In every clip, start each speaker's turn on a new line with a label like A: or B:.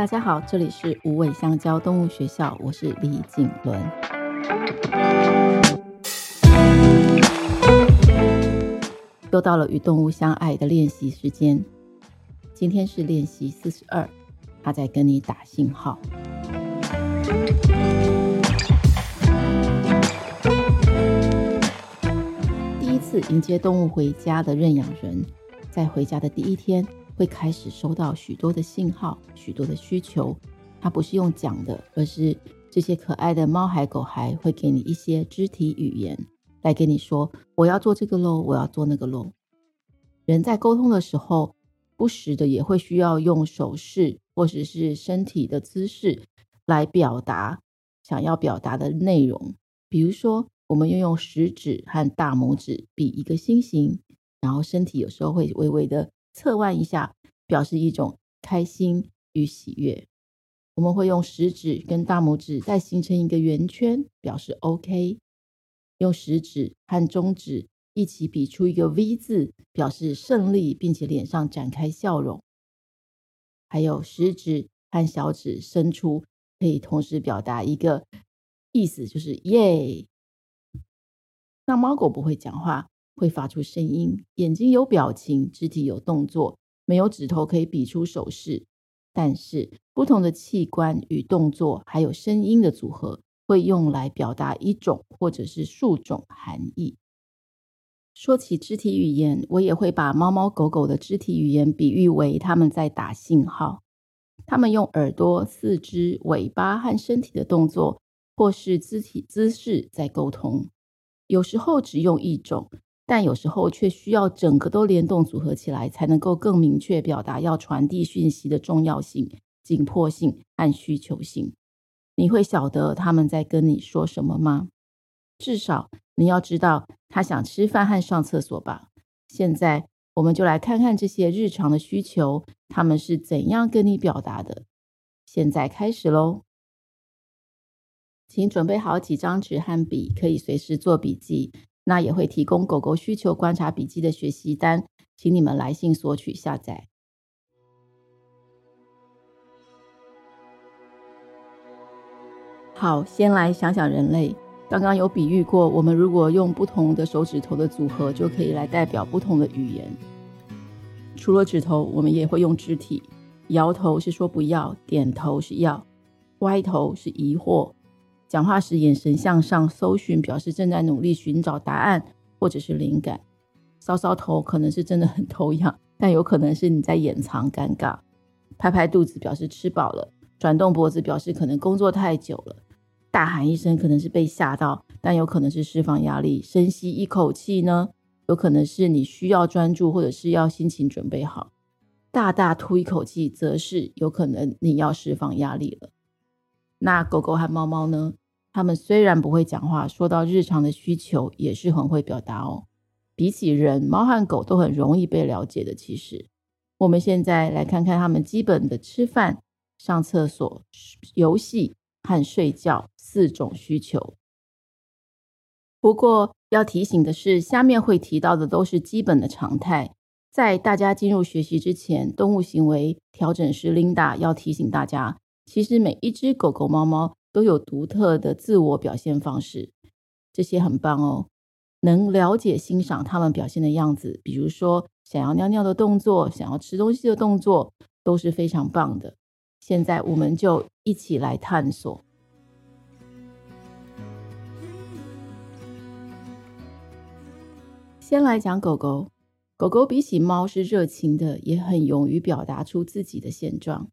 A: 大家好，这里是无尾香蕉动物学校，我是李景伦。又到了与动物相爱的练习时间，今天是练习四十二，他在跟你打信号。第一次迎接动物回家的认养人，在回家的第一天。会开始收到许多的信号，许多的需求。它不是用讲的，而是这些可爱的猫孩狗孩会给你一些肢体语言，来跟你说：“我要做这个喽，我要做那个喽。”人在沟通的时候，不时的也会需要用手势或者是身体的姿势来表达想要表达的内容。比如说，我们要用食指和大拇指比一个心形，然后身体有时候会微微的。侧弯一下，表示一种开心与喜悦。我们会用食指跟大拇指再形成一个圆圈，表示 OK。用食指和中指一起比出一个 V 字，表示胜利，并且脸上展开笑容。还有食指和小指伸出，可以同时表达一个意思，就是耶。那猫狗不会讲话。会发出声音，眼睛有表情，肢体有动作，没有指头可以比出手势。但是不同的器官与动作，还有声音的组合，会用来表达一种或者是数种含义。说起肢体语言，我也会把猫猫狗狗的肢体语言比喻为他们在打信号，他们用耳朵、四肢、尾巴和身体的动作，或是肢体姿势在沟通。有时候只用一种。但有时候却需要整个都联动组合起来，才能够更明确表达要传递讯息的重要性、紧迫性和需求性。你会晓得他们在跟你说什么吗？至少你要知道他想吃饭和上厕所吧。现在我们就来看看这些日常的需求，他们是怎样跟你表达的。现在开始喽，请准备好几张纸和笔，可以随时做笔记。那也会提供狗狗需求观察笔记的学习单，请你们来信索取下载。好，先来想想人类。刚刚有比喻过，我们如果用不同的手指头的组合，就可以来代表不同的语言。除了指头，我们也会用肢体。摇头是说不要，点头是要，歪头是疑惑。讲话时眼神向上，搜寻表示正在努力寻找答案或者是灵感。搔搔头可能是真的很头痒，但有可能是你在掩藏尴尬。拍拍肚子表示吃饱了，转动脖子表示可能工作太久了。大喊一声可能是被吓到，但有可能是释放压力。深吸一口气呢，有可能是你需要专注或者是要心情准备好。大大吐一口气，则是有可能你要释放压力了。那狗狗和猫猫呢？它们虽然不会讲话，说到日常的需求也是很会表达哦。比起人，猫和狗都很容易被了解的。其实，我们现在来看看它们基本的吃饭、上厕所、游戏和睡觉四种需求。不过要提醒的是，下面会提到的都是基本的常态。在大家进入学习之前，动物行为调整师 Linda 要提醒大家，其实每一只狗狗、猫猫。都有独特的自我表现方式，这些很棒哦。能了解欣赏他们表现的样子，比如说想要尿尿的动作，想要吃东西的动作，都是非常棒的。现在我们就一起来探索。先来讲狗狗，狗狗比起猫是热情的，也很勇于表达出自己的现状。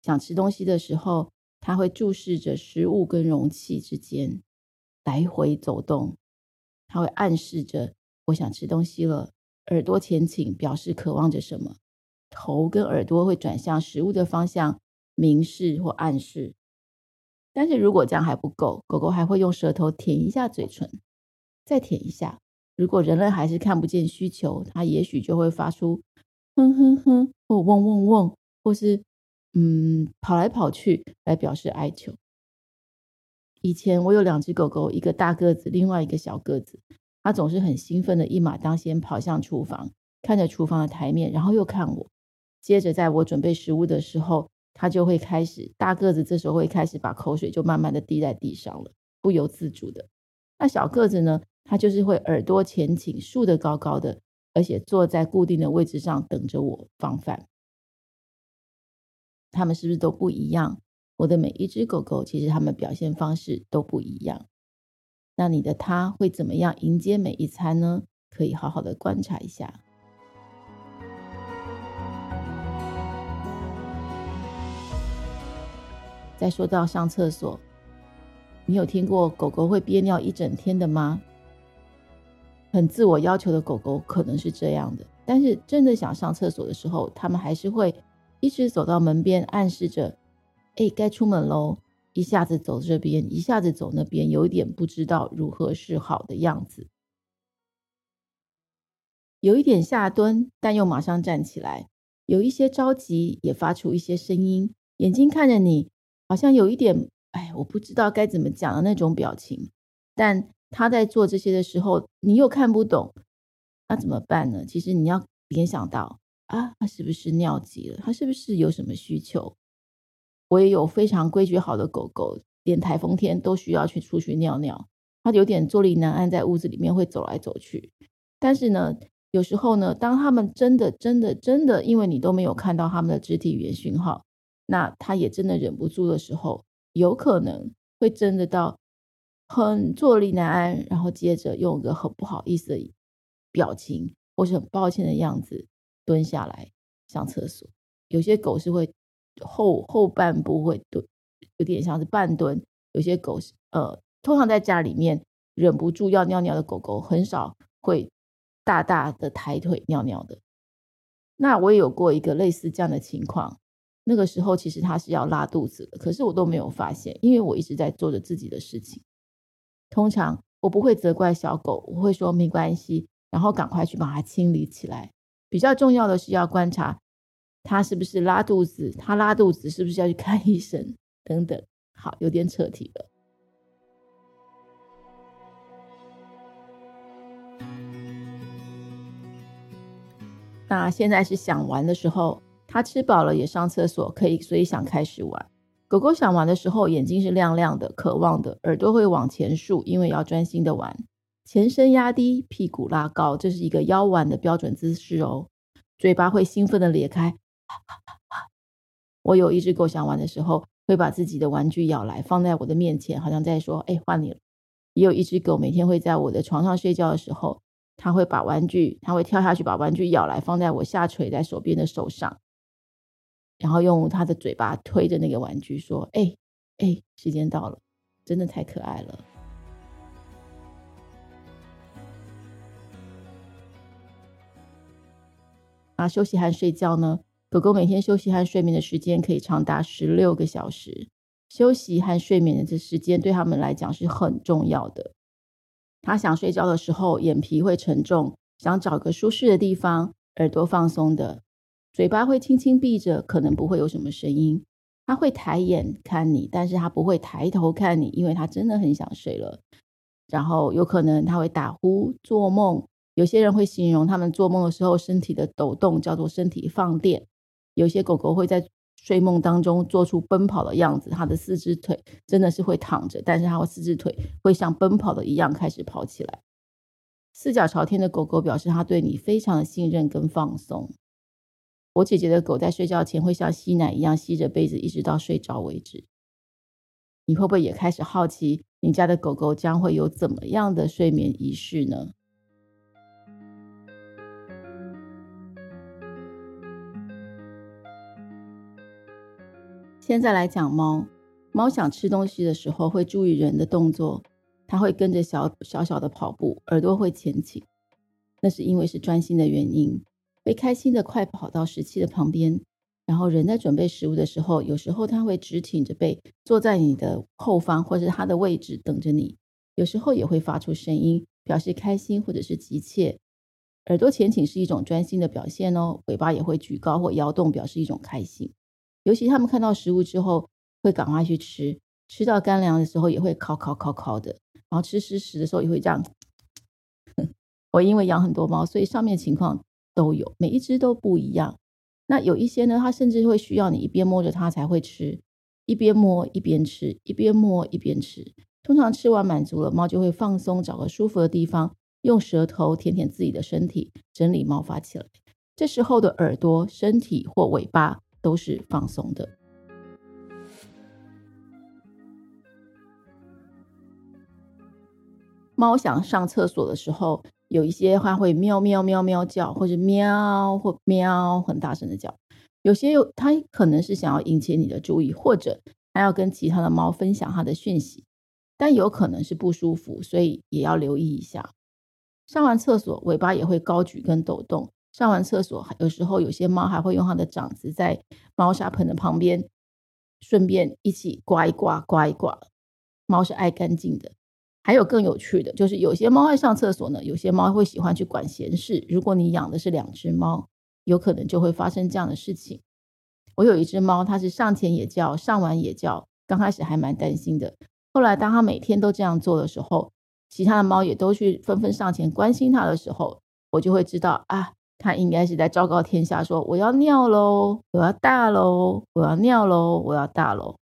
A: 想吃东西的时候。它会注视着食物跟容器之间来回走动，它会暗示着我想吃东西了。耳朵前倾表示渴望着什么，头跟耳朵会转向食物的方向，明示或暗示。但是如果这样还不够，狗狗还会用舌头舔一下嘴唇，再舔一下。如果人类还是看不见需求，它也许就会发出哼哼哼或嗡嗡嗡，或是。嗯，跑来跑去来表示哀求。以前我有两只狗狗，一个大个子，另外一个小个子。它总是很兴奋的一马当先跑向厨房，看着厨房的台面，然后又看我。接着在我准备食物的时候，它就会开始，大个子这时候会开始把口水就慢慢的滴在地上了，不由自主的。那小个子呢，它就是会耳朵前倾，竖得高高的，而且坐在固定的位置上等着我放饭。它们是不是都不一样？我的每一只狗狗，其实它们表现方式都不一样。那你的它会怎么样迎接每一餐呢？可以好好的观察一下。再说到上厕所，你有听过狗狗会憋尿一整天的吗？很自我要求的狗狗可能是这样的，但是真的想上厕所的时候，它们还是会一直走到门边，暗示着。哎，该出门喽！一下子走这边，一下子走那边，有一点不知道如何是好的样子。有一点下蹲，但又马上站起来，有一些着急，也发出一些声音，眼睛看着你，好像有一点，哎，我不知道该怎么讲的那种表情。但他在做这些的时候，你又看不懂，那怎么办呢？其实你要联想到啊，他是不是尿急了？他是不是有什么需求？我也有非常规矩好的狗狗，连台风天都需要去出去尿尿。它有点坐立难安，在屋子里面会走来走去。但是呢，有时候呢，当他们真的、真的、真的，因为你都没有看到他们的肢体语言讯号，那他也真的忍不住的时候，有可能会真的到很坐立难安，然后接着用一个很不好意思的表情，或是很抱歉的样子蹲下来上厕所。有些狗是会。后后半部会蹲，有点像是半蹲。有些狗是呃，通常在家里面忍不住要尿尿的狗狗，很少会大大的抬腿尿尿的。那我也有过一个类似这样的情况，那个时候其实它是要拉肚子的，可是我都没有发现，因为我一直在做着自己的事情。通常我不会责怪小狗，我会说没关系，然后赶快去把它清理起来。比较重要的是要观察。他是不是拉肚子？他拉肚子是不是要去看医生？等等，好，有点扯题了。那现在是想玩的时候，他吃饱了也上厕所，可以，所以想开始玩。狗狗想玩的时候，眼睛是亮亮的，渴望的，耳朵会往前竖，因为要专心的玩。前身压低，屁股拉高，这是一个腰弯的标准姿势哦。嘴巴会兴奋的咧开。我有一只狗想玩的时候，会把自己的玩具咬来放在我的面前，好像在说：“哎，换你了。”也有一只狗每天会在我的床上睡觉的时候，它会把玩具，它会跳下去把玩具咬来放在我下垂在手边的手上，然后用它的嘴巴推着那个玩具说：“哎哎，时间到了。”真的太可爱了。啊，休息和睡觉呢？狗狗每天休息和睡眠的时间可以长达十六个小时，休息和睡眠的这时间对他们来讲是很重要的。他想睡觉的时候，眼皮会沉重，想找个舒适的地方，耳朵放松的，嘴巴会轻轻闭着，可能不会有什么声音。他会抬眼看你，但是他不会抬头看你，因为他真的很想睡了。然后有可能他会打呼、做梦。有些人会形容他们做梦的时候身体的抖动叫做身体放电。有些狗狗会在睡梦当中做出奔跑的样子，它的四只腿真的是会躺着，但是它的四只腿会像奔跑的一样开始跑起来。四脚朝天的狗狗表示它对你非常的信任跟放松。我姐姐的狗在睡觉前会像吸奶一样吸着被子，一直到睡着为止。你会不会也开始好奇，你家的狗狗将会有怎么样的睡眠仪式呢？现在来讲猫，猫想吃东西的时候会注意人的动作，它会跟着小小小的跑步，耳朵会前倾，那是因为是专心的原因，会开心的快跑到食器的旁边，然后人在准备食物的时候，有时候它会直挺着背坐在你的后方或是它的位置等着你，有时候也会发出声音表示开心或者是急切，耳朵前倾是一种专心的表现哦，尾巴也会举高或摇动表示一种开心。尤其他们看到食物之后，会赶快去吃，吃到干粮的时候也会烤烤烤烤的，然后吃湿食的时候也会这样。我因为养很多猫，所以上面情况都有，每一只都不一样。那有一些呢，它甚至会需要你一边摸着它才会吃，一边摸一边吃，一边摸一边吃。通常吃完满足了，猫就会放松，找个舒服的地方，用舌头舔舔自己的身体，整理毛发起来。这时候的耳朵、身体或尾巴都是放松的。猫想上厕所的时候，有一些它会喵喵喵喵叫，或者喵或喵很大声的叫。有些有它可能是想要引起你的注意，或者它要跟其他的猫分享它的讯息。但有可能是不舒服，所以也要留意一下。上完厕所，尾巴也会高举跟抖动。上完厕所，有时候有些猫还会用它的掌子在猫砂盆的旁边，顺便一起刮一刮、刮一刮。猫是爱干净的。还有更有趣的，就是有些猫爱上厕所呢，有些猫会喜欢去管闲事。如果你养的是两只猫，有可能就会发生这样的事情。我有一只猫，它是上前也叫，上完也叫。刚开始还蛮担心的。后来，当它每天都这样做的时候，其他的猫也都去纷纷上前关心它的时候，我就会知道啊，他应该是在昭告天下说：“我要尿喽，我要大喽，我要尿喽，我要大喽。”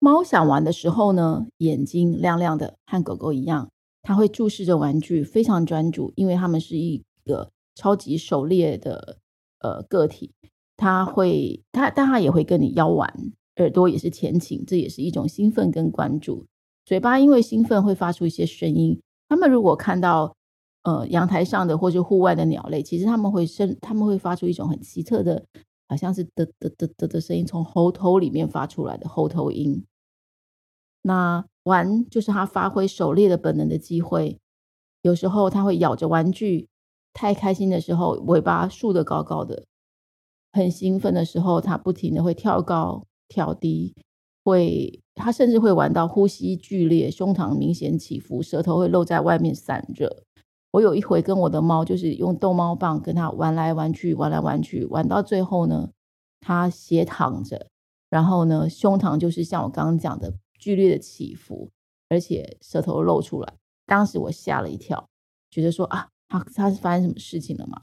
A: 猫想玩的时候呢，眼睛亮亮的，和狗狗一样，它会注视着玩具，非常专注，因为它们是一个超级狩猎的呃个体，它会它，但它也会跟你邀玩。耳朵也是前倾，这也是一种兴奋跟关注。嘴巴因为兴奋会发出一些声音。他们如果看到呃阳台上的或是户外的鸟类，其实他们会声，他们会发出一种很奇特的，好像是嘚嘚嘚嘚的声音，从喉头里面发出来的喉头音。那玩就是他发挥狩猎的本能的机会。有时候他会咬着玩具，太开心的时候尾巴竖得高高的，很兴奋的时候他不停的会跳高。跳低，会，它甚至会玩到呼吸剧烈，胸膛明显起伏，舌头会露在外面散热。我有一回跟我的猫，就是用逗猫棒跟它玩来玩去，玩来玩去，玩到最后呢，它斜躺着，然后呢，胸膛就是像我刚刚讲的剧烈的起伏，而且舌头露出来。当时我吓了一跳，觉得说啊，它它是发生什么事情了吗？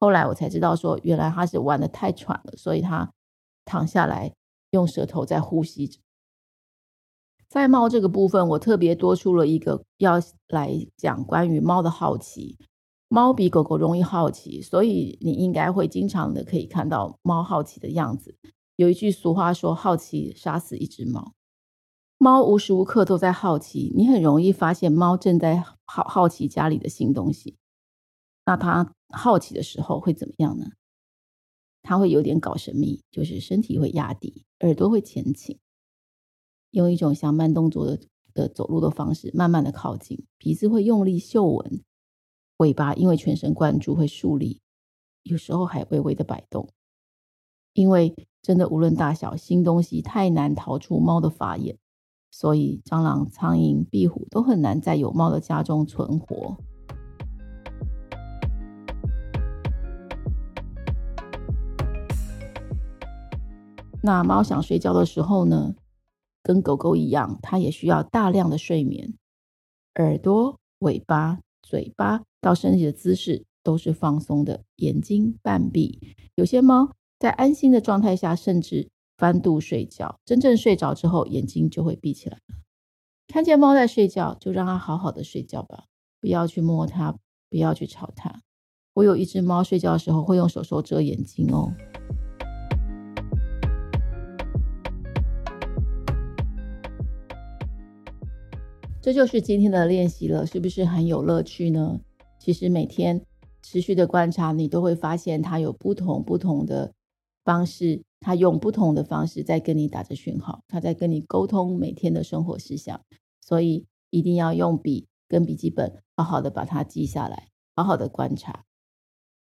A: 后来我才知道说，原来它是玩得太喘了，所以它躺下来。用舌头在呼吸着。在猫这个部分，我特别多出了一个要来讲关于猫的好奇。猫比狗狗容易好奇，所以你应该会经常的可以看到猫好奇的样子。有一句俗话说：“好奇杀死一只猫。”猫无时无刻都在好奇，你很容易发现猫正在好好奇家里的新东西。那它好奇的时候会怎么样呢？它会有点搞神秘，就是身体会压低，耳朵会前倾，用一种像慢动作的的走路的方式，慢慢的靠近，鼻子会用力嗅闻，尾巴因为全神贯注会竖立，有时候还微微的摆动。因为真的无论大小，新东西太难逃出猫的法眼，所以蟑螂、苍蝇、壁虎都很难在有猫的家中存活。那猫想睡觉的时候呢，跟狗狗一样，它也需要大量的睡眠。耳朵、尾巴、嘴巴到身体的姿势都是放松的，眼睛半闭。有些猫在安心的状态下，甚至翻肚睡觉。真正睡着之后，眼睛就会闭起来。看见猫在睡觉，就让它好好的睡觉吧，不要去摸它，不要去吵它。我有一只猫睡觉的时候会用手手遮眼睛哦。这就是今天的练习了，是不是很有乐趣呢？其实每天持续的观察，你都会发现它有不同不同的方式，它用不同的方式在跟你打着讯号，它在跟你沟通每天的生活事项。所以一定要用笔跟笔记本，好好的把它记下来，好好的观察。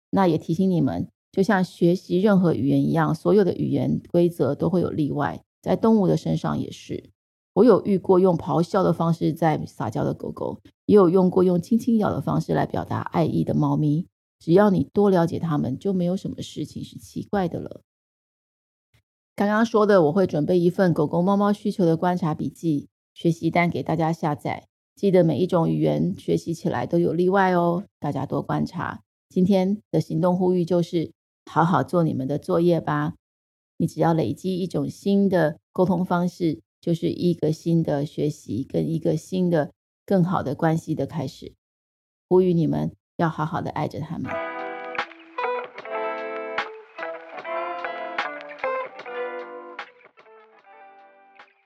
A: 那也提醒你们，就像学习任何语言一样，所有的语言规则都会有例外，在动物的身上也是。我有遇过用咆哮的方式在撒娇的狗狗，也有用过用轻轻咬的方式来表达爱意的猫咪。只要你多了解它们，就没有什么事情是奇怪的了。刚刚说的，我会准备一份狗狗、猫猫需求的观察笔记学习单给大家下载。记得每一种语言学习起来都有例外哦，大家多观察。今天的行动呼吁就是：好好做你们的作业吧。你只要累积一种新的沟通方式，就是一个新的学习跟一个新的更好的关系的开始。呼吁你们要好好的爱着他们。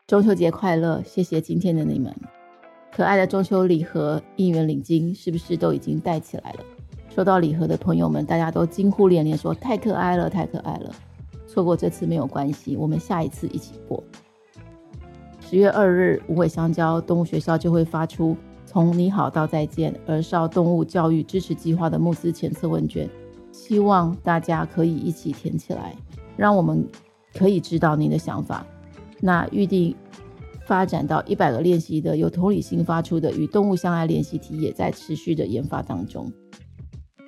A: 中秋节快乐！谢谢今天的你们，可爱的中秋礼盒、应援领巾是不是都已经带起来了？收到礼盒的朋友们，大家都惊呼连连，说太可爱了，太可爱了。错过这次没有关系，我们下一次一起过。十月二日，无尾香蕉动物学校就会发出从你好到再见儿少动物教育支持计划的募资前测问卷，希望大家可以一起填起来，让我们可以知道您的想法。那预定发展到一百个练习的由同理心发出的与动物相爱练习题，也在持续的研发当中。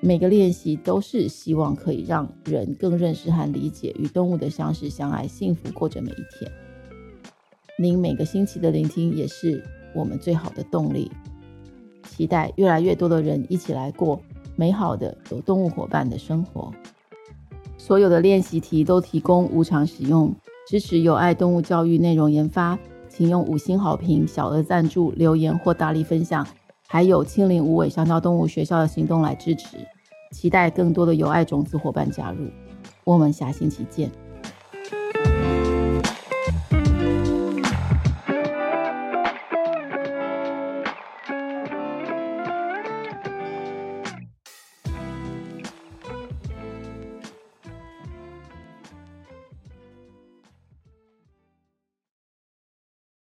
A: 每个练习都是希望可以让人更认识和理解与动物的相识相爱，幸福过着每一天。您每个星期的聆听也是我们最好的动力。期待越来越多的人一起来过美好的有动物伙伴的生活。所有的练习题都提供无偿使用，支持有爱动物教育内容研发，请用五星好评、小额赞助、留言或大力分享，还有亲临无尾香蕉动物学校的行动来支持。期待更多的有爱种子伙伴加入，我们下星期见。